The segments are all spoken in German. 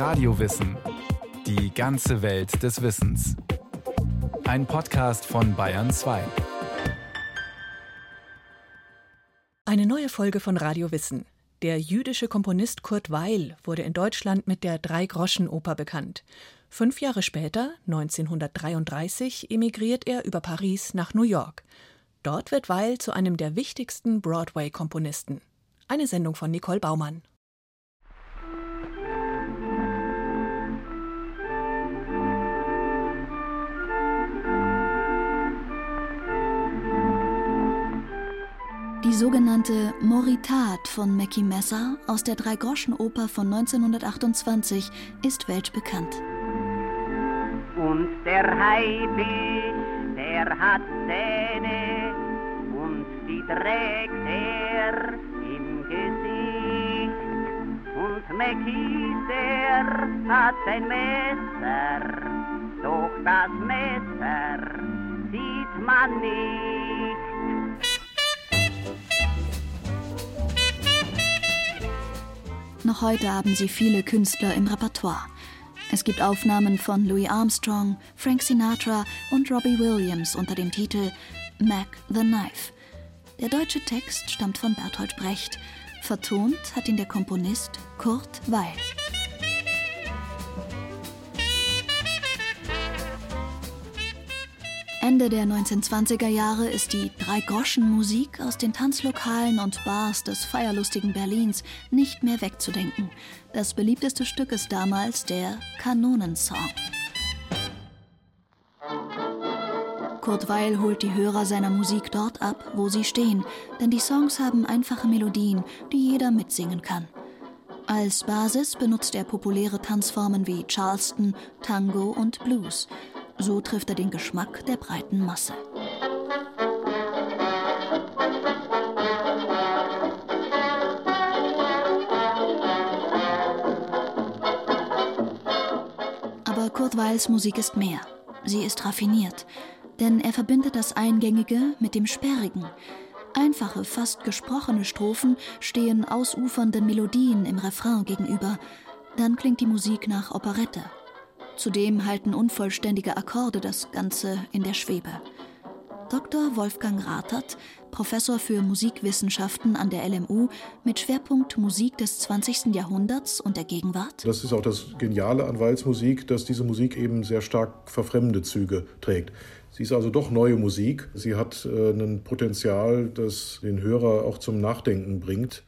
Radiowissen. Die ganze Welt des Wissens. Ein Podcast von Bayern 2. Eine neue Folge von Radio Wissen. Der jüdische Komponist Kurt Weil wurde in Deutschland mit der Drei-Groschen-Oper bekannt. Fünf Jahre später, 1933, emigriert er über Paris nach New York. Dort wird Weil zu einem der wichtigsten Broadway-Komponisten. Eine Sendung von Nicole Baumann. Sogenannte Moritat von Mackie Messer aus der Dreigroschenoper von 1928 ist weltbekannt. Und der Haibis, der hat Zähne und die trägt er im Gesicht. Und Mackie, der hat ein Messer, doch das Messer sieht man nicht. Noch heute haben sie viele Künstler im Repertoire. Es gibt Aufnahmen von Louis Armstrong, Frank Sinatra und Robbie Williams unter dem Titel Mac the Knife. Der deutsche Text stammt von Bertolt Brecht. Vertont hat ihn der Komponist Kurt Weil. Ende der 1920er Jahre ist die Drei-Groschen-Musik aus den Tanzlokalen und Bars des feierlustigen Berlins nicht mehr wegzudenken. Das beliebteste Stück ist damals der Kanonensong. Kurt Weil holt die Hörer seiner Musik dort ab, wo sie stehen, denn die Songs haben einfache Melodien, die jeder mitsingen kann. Als Basis benutzt er populäre Tanzformen wie Charleston, Tango und Blues. So trifft er den Geschmack der breiten Masse. Aber Kurt Weils Musik ist mehr. Sie ist raffiniert, denn er verbindet das Eingängige mit dem Sperrigen. Einfache, fast gesprochene Strophen stehen ausufernden Melodien im Refrain gegenüber. Dann klingt die Musik nach Operette. Zudem halten unvollständige Akkorde das Ganze in der Schwebe. Dr. Wolfgang Rathert, Professor für Musikwissenschaften an der LMU mit Schwerpunkt Musik des 20. Jahrhunderts und der Gegenwart. Das ist auch das Geniale an Weils Musik, dass diese Musik eben sehr stark verfremde Züge trägt. Sie ist also doch neue Musik. Sie hat äh, ein Potenzial, das den Hörer auch zum Nachdenken bringt.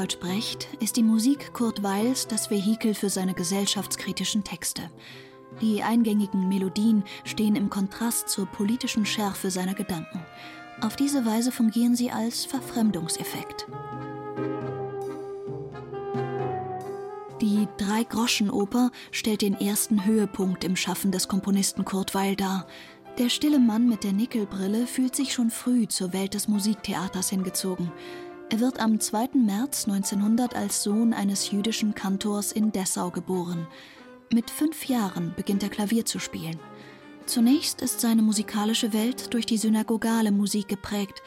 Bertolt Brecht ist die Musik Kurt Weils das Vehikel für seine gesellschaftskritischen Texte. Die eingängigen Melodien stehen im Kontrast zur politischen Schärfe seiner Gedanken. Auf diese Weise fungieren sie als Verfremdungseffekt. Die Drei-Groschen-Oper stellt den ersten Höhepunkt im Schaffen des Komponisten Kurt Weil dar. Der stille Mann mit der Nickelbrille fühlt sich schon früh zur Welt des Musiktheaters hingezogen. Er wird am 2. März 1900 als Sohn eines jüdischen Kantors in Dessau geboren. Mit fünf Jahren beginnt er Klavier zu spielen. Zunächst ist seine musikalische Welt durch die synagogale Musik geprägt.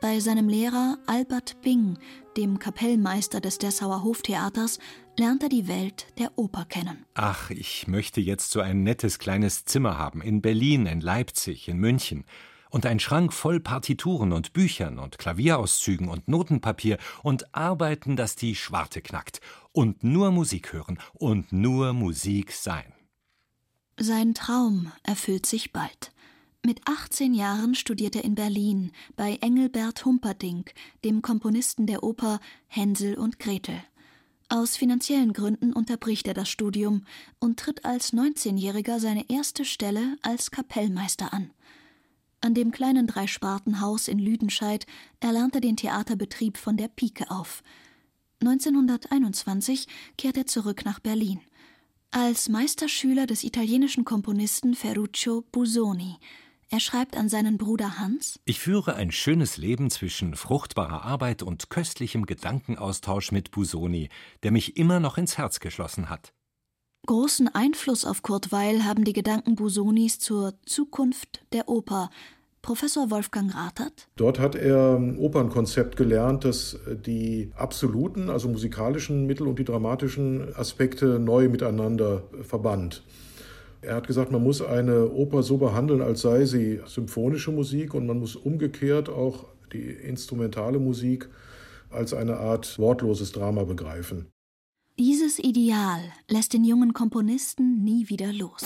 Bei seinem Lehrer Albert Bing, dem Kapellmeister des Dessauer Hoftheaters, lernt er die Welt der Oper kennen. Ach, ich möchte jetzt so ein nettes kleines Zimmer haben. In Berlin, in Leipzig, in München und ein Schrank voll Partituren und Büchern und Klavierauszügen und Notenpapier und arbeiten, dass die Schwarte knackt und nur Musik hören und nur Musik sein. Sein Traum erfüllt sich bald. Mit 18 Jahren studiert er in Berlin bei Engelbert Humperdinck, dem Komponisten der Oper Hänsel und Gretel. Aus finanziellen Gründen unterbricht er das Studium und tritt als 19-Jähriger seine erste Stelle als Kapellmeister an. An dem kleinen Dreispartenhaus in Lüdenscheid erlernt er den Theaterbetrieb von der Pike auf. 1921 kehrt er zurück nach Berlin. Als Meisterschüler des italienischen Komponisten Ferruccio Busoni. Er schreibt an seinen Bruder Hans Ich führe ein schönes Leben zwischen fruchtbarer Arbeit und köstlichem Gedankenaustausch mit Busoni, der mich immer noch ins Herz geschlossen hat. Großen Einfluss auf Kurt Weil haben die Gedanken Busonis zur Zukunft der Oper. Professor Wolfgang Rathert? Dort hat er ein Opernkonzept gelernt, das die absoluten, also musikalischen Mittel und die dramatischen Aspekte neu miteinander verband. Er hat gesagt, man muss eine Oper so behandeln, als sei sie symphonische Musik und man muss umgekehrt auch die instrumentale Musik als eine Art wortloses Drama begreifen. Dieses Ideal lässt den jungen Komponisten nie wieder los.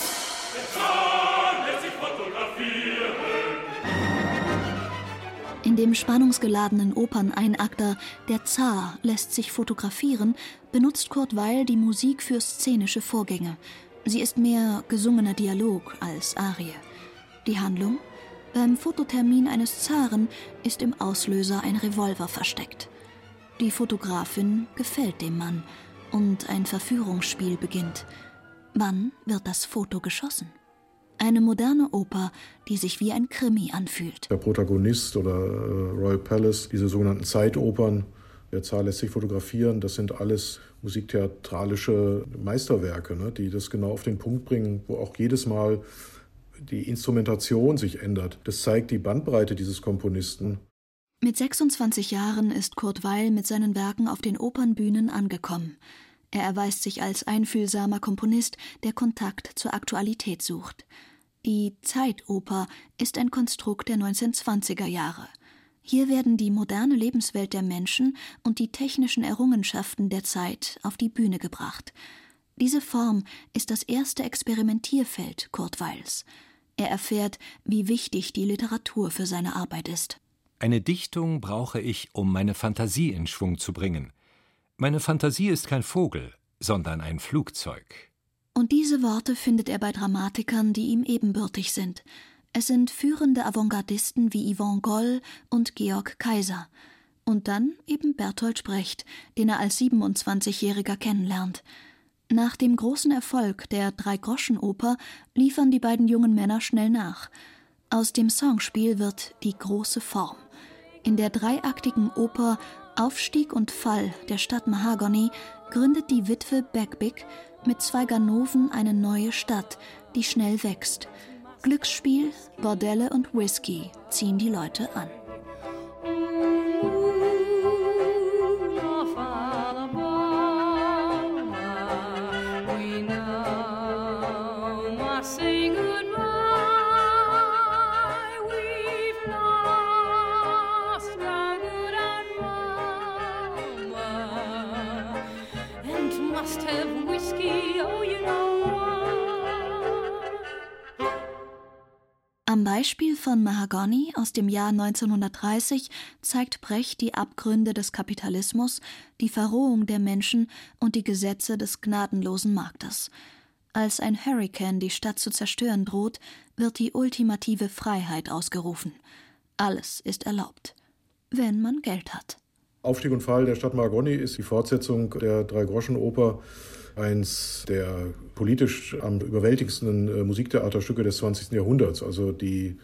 In dem spannungsgeladenen Operneinakter Der Zar lässt sich fotografieren, benutzt Kurt Weil die Musik für szenische Vorgänge. Sie ist mehr gesungener Dialog als Arie. Die Handlung? Beim Fototermin eines Zaren ist im Auslöser ein Revolver versteckt. Die Fotografin gefällt dem Mann und ein Verführungsspiel beginnt. Wann wird das Foto geschossen? Eine moderne Oper, die sich wie ein Krimi anfühlt. Der Protagonist oder äh, Royal Palace, diese sogenannten Zeitopern, lässt sich fotografieren, das sind alles musiktheatralische Meisterwerke, ne, die das genau auf den Punkt bringen, wo auch jedes Mal die Instrumentation sich ändert. Das zeigt die Bandbreite dieses Komponisten. Mit 26 Jahren ist Kurt Weil mit seinen Werken auf den Opernbühnen angekommen. Er erweist sich als einfühlsamer Komponist, der Kontakt zur Aktualität sucht. Die Zeitoper ist ein Konstrukt der 1920er Jahre. Hier werden die moderne Lebenswelt der Menschen und die technischen Errungenschaften der Zeit auf die Bühne gebracht. Diese Form ist das erste Experimentierfeld Kurt Weils. Er erfährt, wie wichtig die Literatur für seine Arbeit ist. Eine Dichtung brauche ich, um meine Fantasie in Schwung zu bringen. Meine Fantasie ist kein Vogel, sondern ein Flugzeug. Und diese Worte findet er bei Dramatikern, die ihm ebenbürtig sind. Es sind führende Avantgardisten wie Yvonne Goll und Georg Kaiser. Und dann eben Bertolt Brecht, den er als 27-Jähriger kennenlernt. Nach dem großen Erfolg der Drei-Groschen-Oper liefern die beiden jungen Männer schnell nach. Aus dem Songspiel wird die große Form. In der dreiaktigen Oper Aufstieg und Fall der Stadt Mahagony gründet die Witwe Beckbick mit zwei Ganoven eine neue Stadt, die schnell wächst. Glücksspiel, Bordelle und Whisky ziehen die Leute an. Beispiel von Mahagony aus dem Jahr 1930 zeigt Brecht die Abgründe des Kapitalismus, die Verrohung der Menschen und die Gesetze des gnadenlosen Marktes. Als ein Hurrikan die Stadt zu zerstören droht, wird die ultimative Freiheit ausgerufen. Alles ist erlaubt, wenn man Geld hat. Aufstieg und Fall der Stadt Mahagony ist die Fortsetzung der Drei-Groschen-Oper eins der politisch am überwältigendsten äh, Musiktheaterstücke des 20. Jahrhunderts. Also die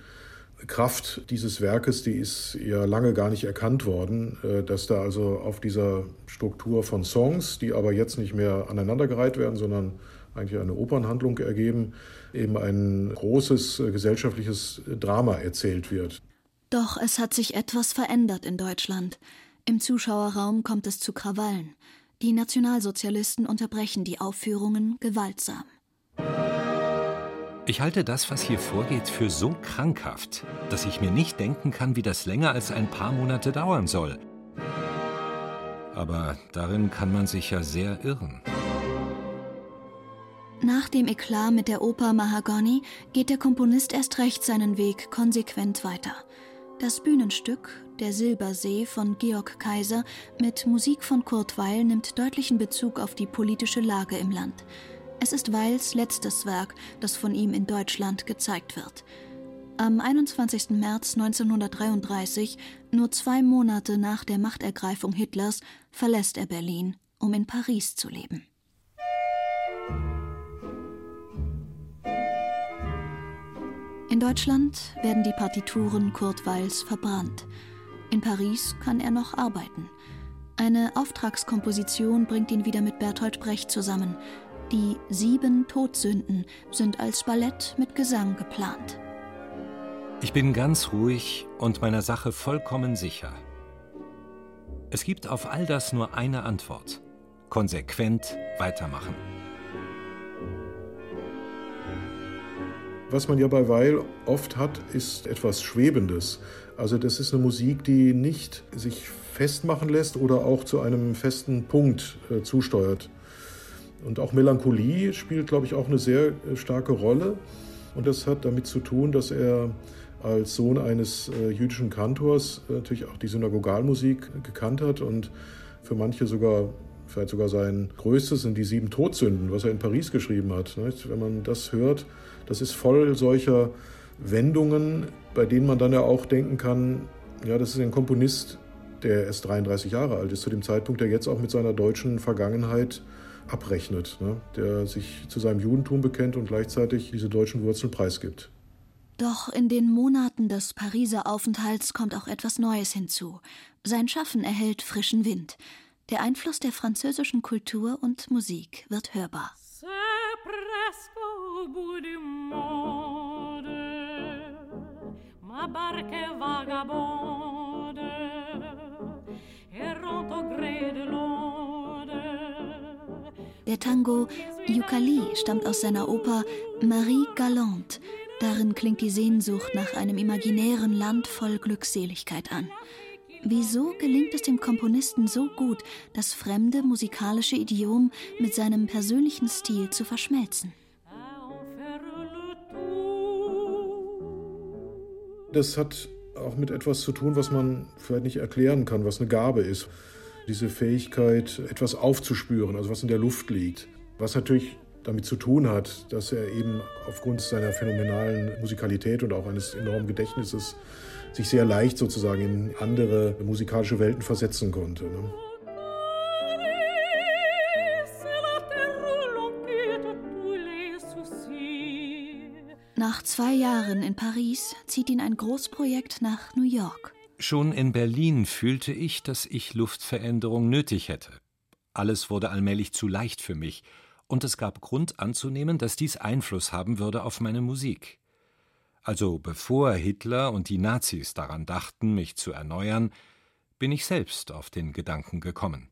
Kraft dieses Werkes, die ist ja lange gar nicht erkannt worden, äh, dass da also auf dieser Struktur von Songs, die aber jetzt nicht mehr aneinandergereiht werden, sondern eigentlich eine Opernhandlung ergeben, eben ein großes äh, gesellschaftliches Drama erzählt wird. Doch es hat sich etwas verändert in Deutschland. Im Zuschauerraum kommt es zu Krawallen. Die Nationalsozialisten unterbrechen die Aufführungen gewaltsam. Ich halte das, was hier vorgeht, für so krankhaft, dass ich mir nicht denken kann, wie das länger als ein paar Monate dauern soll. Aber darin kann man sich ja sehr irren. Nach dem Eklat mit der Oper Mahagony geht der Komponist erst recht seinen Weg konsequent weiter. Das Bühnenstück Der Silbersee von Georg Kaiser mit Musik von Kurt Weil nimmt deutlichen Bezug auf die politische Lage im Land. Es ist Weils letztes Werk, das von ihm in Deutschland gezeigt wird. Am 21. März 1933, nur zwei Monate nach der Machtergreifung Hitlers, verlässt er Berlin, um in Paris zu leben. In Deutschland werden die Partituren Kurt Weils verbrannt. In Paris kann er noch arbeiten. Eine Auftragskomposition bringt ihn wieder mit Bertolt Brecht zusammen. Die sieben Todsünden sind als Ballett mit Gesang geplant. Ich bin ganz ruhig und meiner Sache vollkommen sicher. Es gibt auf all das nur eine Antwort. Konsequent weitermachen. Was man ja bei Weil oft hat, ist etwas Schwebendes. Also das ist eine Musik, die nicht sich festmachen lässt oder auch zu einem festen Punkt äh, zusteuert. Und auch Melancholie spielt, glaube ich, auch eine sehr äh, starke Rolle. Und das hat damit zu tun, dass er als Sohn eines äh, jüdischen Kantors äh, natürlich auch die Synagogalmusik gekannt hat und für manche sogar, vielleicht sogar sein größtes sind die sieben Todsünden, was er in Paris geschrieben hat. Nicht? Wenn man das hört, das ist voll solcher Wendungen, bei denen man dann ja auch denken kann, ja, das ist ein Komponist, der erst 33 Jahre alt ist, zu dem Zeitpunkt, der jetzt auch mit seiner deutschen Vergangenheit abrechnet, ne? der sich zu seinem Judentum bekennt und gleichzeitig diese deutschen Wurzeln preisgibt. Doch in den Monaten des Pariser Aufenthalts kommt auch etwas Neues hinzu. Sein Schaffen erhält frischen Wind. Der Einfluss der französischen Kultur und Musik wird hörbar. Der Tango Yukali stammt aus seiner Oper Marie Galante Darin klingt die Sehnsucht nach einem imaginären Land voll Glückseligkeit an. Wieso gelingt es dem Komponisten so gut, das fremde musikalische Idiom mit seinem persönlichen Stil zu verschmelzen? Das hat auch mit etwas zu tun, was man vielleicht nicht erklären kann, was eine Gabe ist. Diese Fähigkeit, etwas aufzuspüren, also was in der Luft liegt. Was natürlich damit zu tun hat, dass er eben aufgrund seiner phänomenalen Musikalität und auch eines enormen Gedächtnisses sich sehr leicht sozusagen in andere musikalische Welten versetzen konnte. Ne? Nach zwei Jahren in Paris zieht ihn ein Großprojekt nach New York. Schon in Berlin fühlte ich, dass ich Luftveränderung nötig hätte. Alles wurde allmählich zu leicht für mich und es gab Grund anzunehmen, dass dies Einfluss haben würde auf meine Musik. Also bevor Hitler und die Nazis daran dachten, mich zu erneuern, bin ich selbst auf den Gedanken gekommen.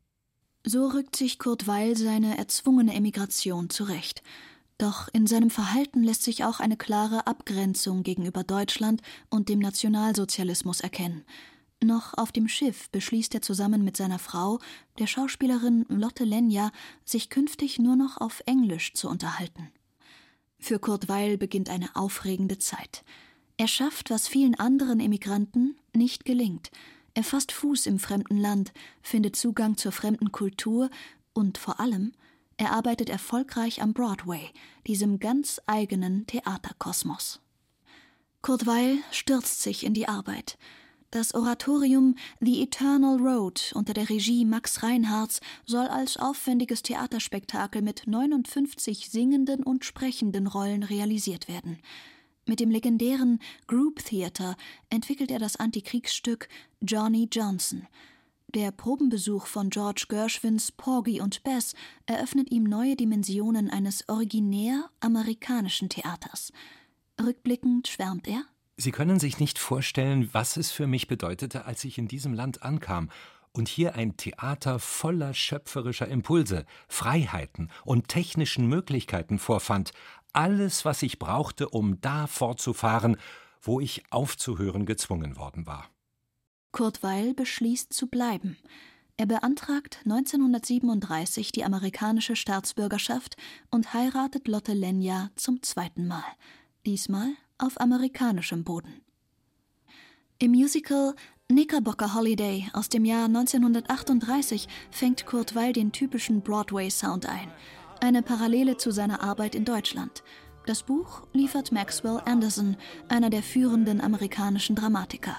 So rückt sich Kurt Weil seine erzwungene Emigration zurecht. Doch in seinem Verhalten lässt sich auch eine klare Abgrenzung gegenüber Deutschland und dem Nationalsozialismus erkennen. Noch auf dem Schiff beschließt er zusammen mit seiner Frau, der Schauspielerin Lotte Lenja, sich künftig nur noch auf Englisch zu unterhalten. Für Kurt Weil beginnt eine aufregende Zeit. Er schafft, was vielen anderen Emigranten nicht gelingt. Er fasst Fuß im fremden Land, findet Zugang zur fremden Kultur und vor allem, er arbeitet erfolgreich am Broadway, diesem ganz eigenen Theaterkosmos. Kurt Weil stürzt sich in die Arbeit. Das Oratorium The Eternal Road unter der Regie Max Reinhardts soll als aufwendiges Theaterspektakel mit 59 singenden und sprechenden Rollen realisiert werden. Mit dem legendären Group Theater entwickelt er das Antikriegsstück Johnny Johnson. Der Probenbesuch von George Gershwins Porgy und Bess eröffnet ihm neue Dimensionen eines originär amerikanischen Theaters. Rückblickend schwärmt er Sie können sich nicht vorstellen, was es für mich bedeutete, als ich in diesem Land ankam und hier ein Theater voller schöpferischer Impulse, Freiheiten und technischen Möglichkeiten vorfand, alles, was ich brauchte, um da fortzufahren, wo ich aufzuhören gezwungen worden war. Kurt Weil beschließt zu bleiben. Er beantragt 1937 die amerikanische Staatsbürgerschaft und heiratet Lotte Lenja zum zweiten Mal. Diesmal auf amerikanischem Boden. Im Musical Knickerbocker Holiday aus dem Jahr 1938 fängt Kurt Weil den typischen Broadway-Sound ein, eine Parallele zu seiner Arbeit in Deutschland. Das Buch liefert Maxwell Anderson, einer der führenden amerikanischen Dramatiker.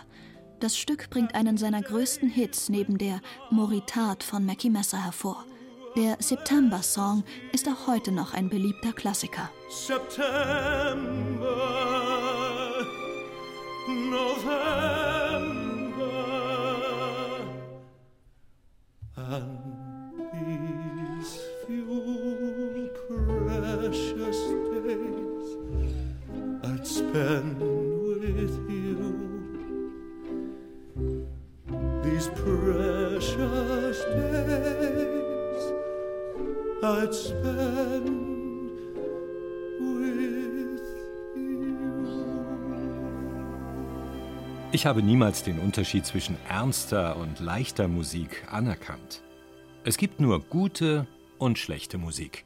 Das Stück bringt einen seiner größten Hits neben der Moritat von Mackie Messer hervor. Der September-Song ist auch heute noch ein beliebter Klassiker. September, November, and I'd spend Ich habe niemals den Unterschied zwischen ernster und leichter Musik anerkannt. Es gibt nur gute und schlechte Musik.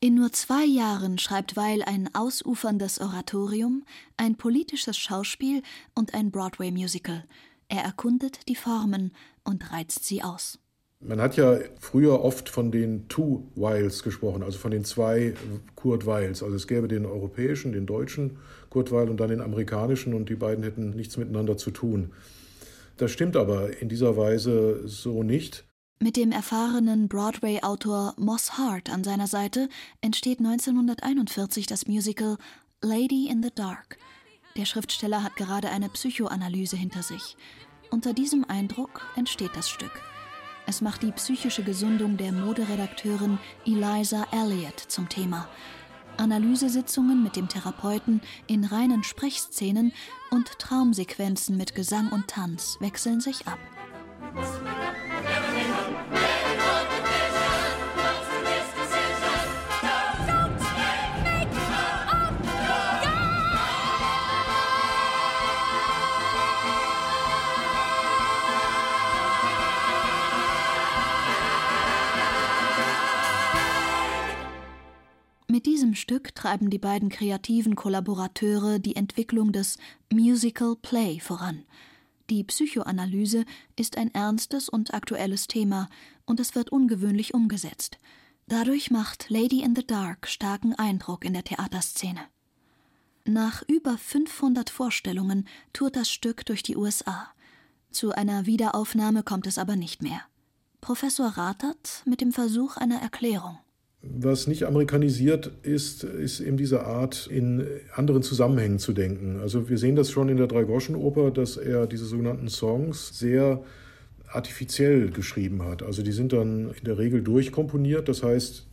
In nur zwei Jahren schreibt Weil ein ausuferndes Oratorium, ein politisches Schauspiel und ein Broadway-Musical. Er erkundet die Formen und reizt sie aus. Man hat ja früher oft von den Two Wiles gesprochen, also von den zwei Kurt Weils. Also es gäbe den europäischen, den deutschen Kurt Weil und dann den amerikanischen und die beiden hätten nichts miteinander zu tun. Das stimmt aber in dieser Weise so nicht. Mit dem erfahrenen Broadway-Autor Moss Hart an seiner Seite entsteht 1941 das Musical Lady in the Dark. Der Schriftsteller hat gerade eine Psychoanalyse hinter sich. Unter diesem Eindruck entsteht das Stück. Es macht die psychische Gesundung der Moderedakteurin Eliza Elliott zum Thema. Analysesitzungen mit dem Therapeuten in reinen Sprechszenen und Traumsequenzen mit Gesang und Tanz wechseln sich ab. Stück treiben die beiden kreativen Kollaborateure die Entwicklung des Musical Play voran. Die Psychoanalyse ist ein ernstes und aktuelles Thema und es wird ungewöhnlich umgesetzt. Dadurch macht Lady in the Dark starken Eindruck in der Theaterszene. Nach über 500 Vorstellungen tourt das Stück durch die USA. Zu einer Wiederaufnahme kommt es aber nicht mehr. Professor Rathert mit dem Versuch einer Erklärung. Was nicht amerikanisiert ist, ist eben diese Art, in anderen Zusammenhängen zu denken. Also wir sehen das schon in der Dreigroschenoper, dass er diese sogenannten Songs sehr artifiziell geschrieben hat. Also die sind dann in der Regel durchkomponiert, das heißt,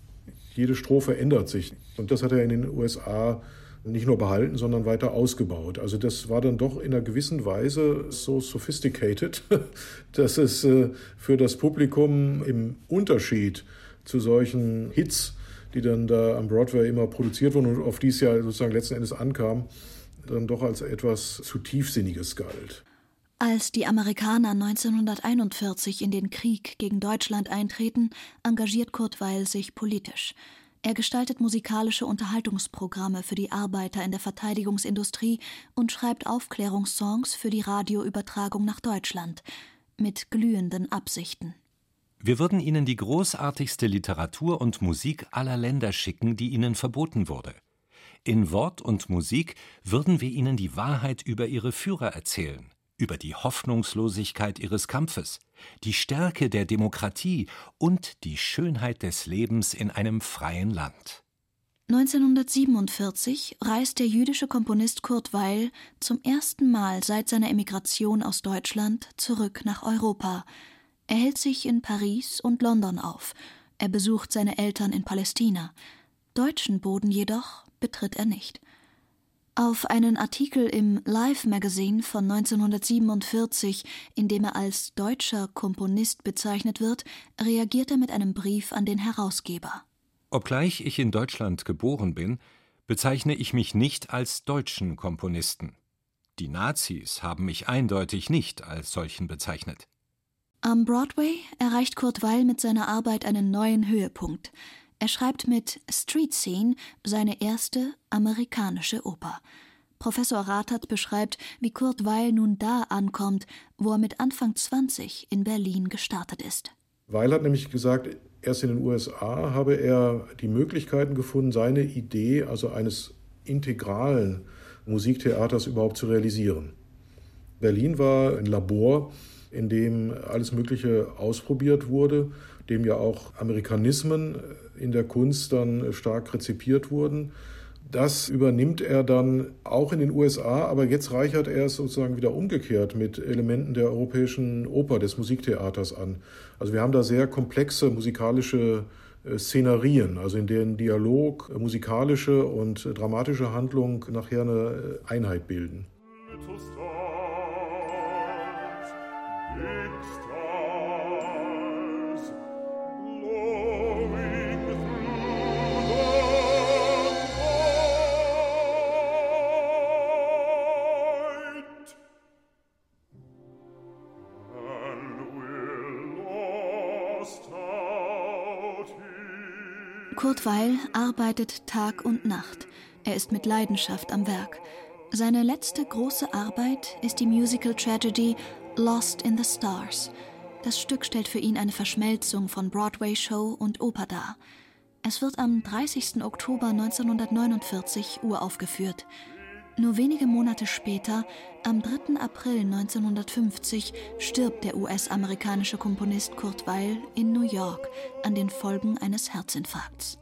jede Strophe ändert sich. Und das hat er in den USA nicht nur behalten, sondern weiter ausgebaut. Also das war dann doch in einer gewissen Weise so sophisticated, dass es äh, für das Publikum im Unterschied zu solchen Hits, die dann da am Broadway immer produziert wurden und auf die es ja sozusagen letzten Endes ankam, dann doch als etwas zu tiefsinniges galt. Als die Amerikaner 1941 in den Krieg gegen Deutschland eintreten, engagiert Kurt Weil sich politisch. Er gestaltet musikalische Unterhaltungsprogramme für die Arbeiter in der Verteidigungsindustrie und schreibt Aufklärungssongs für die Radioübertragung nach Deutschland mit glühenden Absichten. Wir würden Ihnen die großartigste Literatur und Musik aller Länder schicken, die Ihnen verboten wurde. In Wort und Musik würden wir Ihnen die Wahrheit über Ihre Führer erzählen, über die Hoffnungslosigkeit Ihres Kampfes, die Stärke der Demokratie und die Schönheit des Lebens in einem freien Land. 1947 reist der jüdische Komponist Kurt Weil zum ersten Mal seit seiner Emigration aus Deutschland zurück nach Europa – er hält sich in Paris und London auf. Er besucht seine Eltern in Palästina. Deutschen Boden jedoch betritt er nicht. Auf einen Artikel im Life Magazine von 1947, in dem er als deutscher Komponist bezeichnet wird, reagiert er mit einem Brief an den Herausgeber. Obgleich ich in Deutschland geboren bin, bezeichne ich mich nicht als deutschen Komponisten. Die Nazis haben mich eindeutig nicht als solchen bezeichnet. Am Broadway erreicht Kurt Weil mit seiner Arbeit einen neuen Höhepunkt. Er schreibt mit Street Scene seine erste amerikanische Oper. Professor Rathert beschreibt, wie Kurt Weil nun da ankommt, wo er mit Anfang 20 in Berlin gestartet ist. Weil hat nämlich gesagt, erst in den USA habe er die Möglichkeiten gefunden, seine Idee, also eines integralen Musiktheaters überhaupt zu realisieren. Berlin war ein Labor, in dem alles Mögliche ausprobiert wurde, dem ja auch Amerikanismen in der Kunst dann stark rezipiert wurden. Das übernimmt er dann auch in den USA, aber jetzt reichert er es sozusagen wieder umgekehrt mit Elementen der europäischen Oper, des Musiktheaters an. Also wir haben da sehr komplexe musikalische äh, Szenarien, also in denen Dialog, musikalische und dramatische Handlung nachher eine Einheit bilden. Kurt Weil arbeitet Tag und Nacht. Er ist mit Leidenschaft am Werk. Seine letzte große Arbeit ist die Musical Tragedy Lost in the Stars. Das Stück stellt für ihn eine Verschmelzung von Broadway-Show und Oper dar. Es wird am 30. Oktober 1949 uraufgeführt. Nur wenige Monate später, am 3. April 1950, stirbt der US-amerikanische Komponist Kurt Weil in New York an den Folgen eines Herzinfarkts.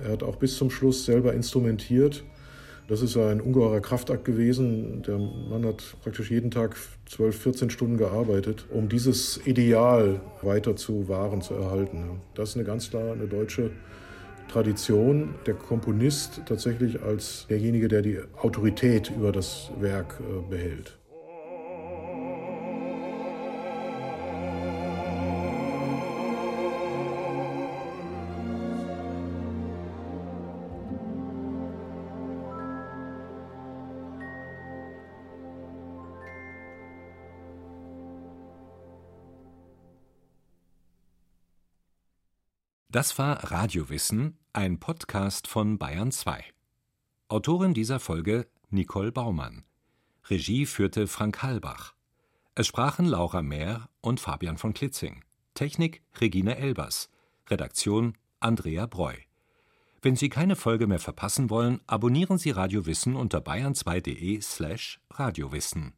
Er hat auch bis zum Schluss selber instrumentiert. Das ist ein ungeheurer Kraftakt gewesen. Der Mann hat praktisch jeden Tag 12, 14 Stunden gearbeitet, um dieses Ideal weiter zu wahren, zu erhalten. Das ist eine ganz klar eine deutsche Tradition, der Komponist tatsächlich als derjenige, der die Autorität über das Werk äh, behält. Das war Radiowissen, ein Podcast von Bayern 2. Autorin dieser Folge Nicole Baumann. Regie führte Frank Halbach. Es sprachen Laura Mehr und Fabian von Klitzing. Technik Regine Elbers. Redaktion Andrea Breu. Wenn Sie keine Folge mehr verpassen wollen, abonnieren Sie Radiowissen unter bayern2.de slash radiowissen.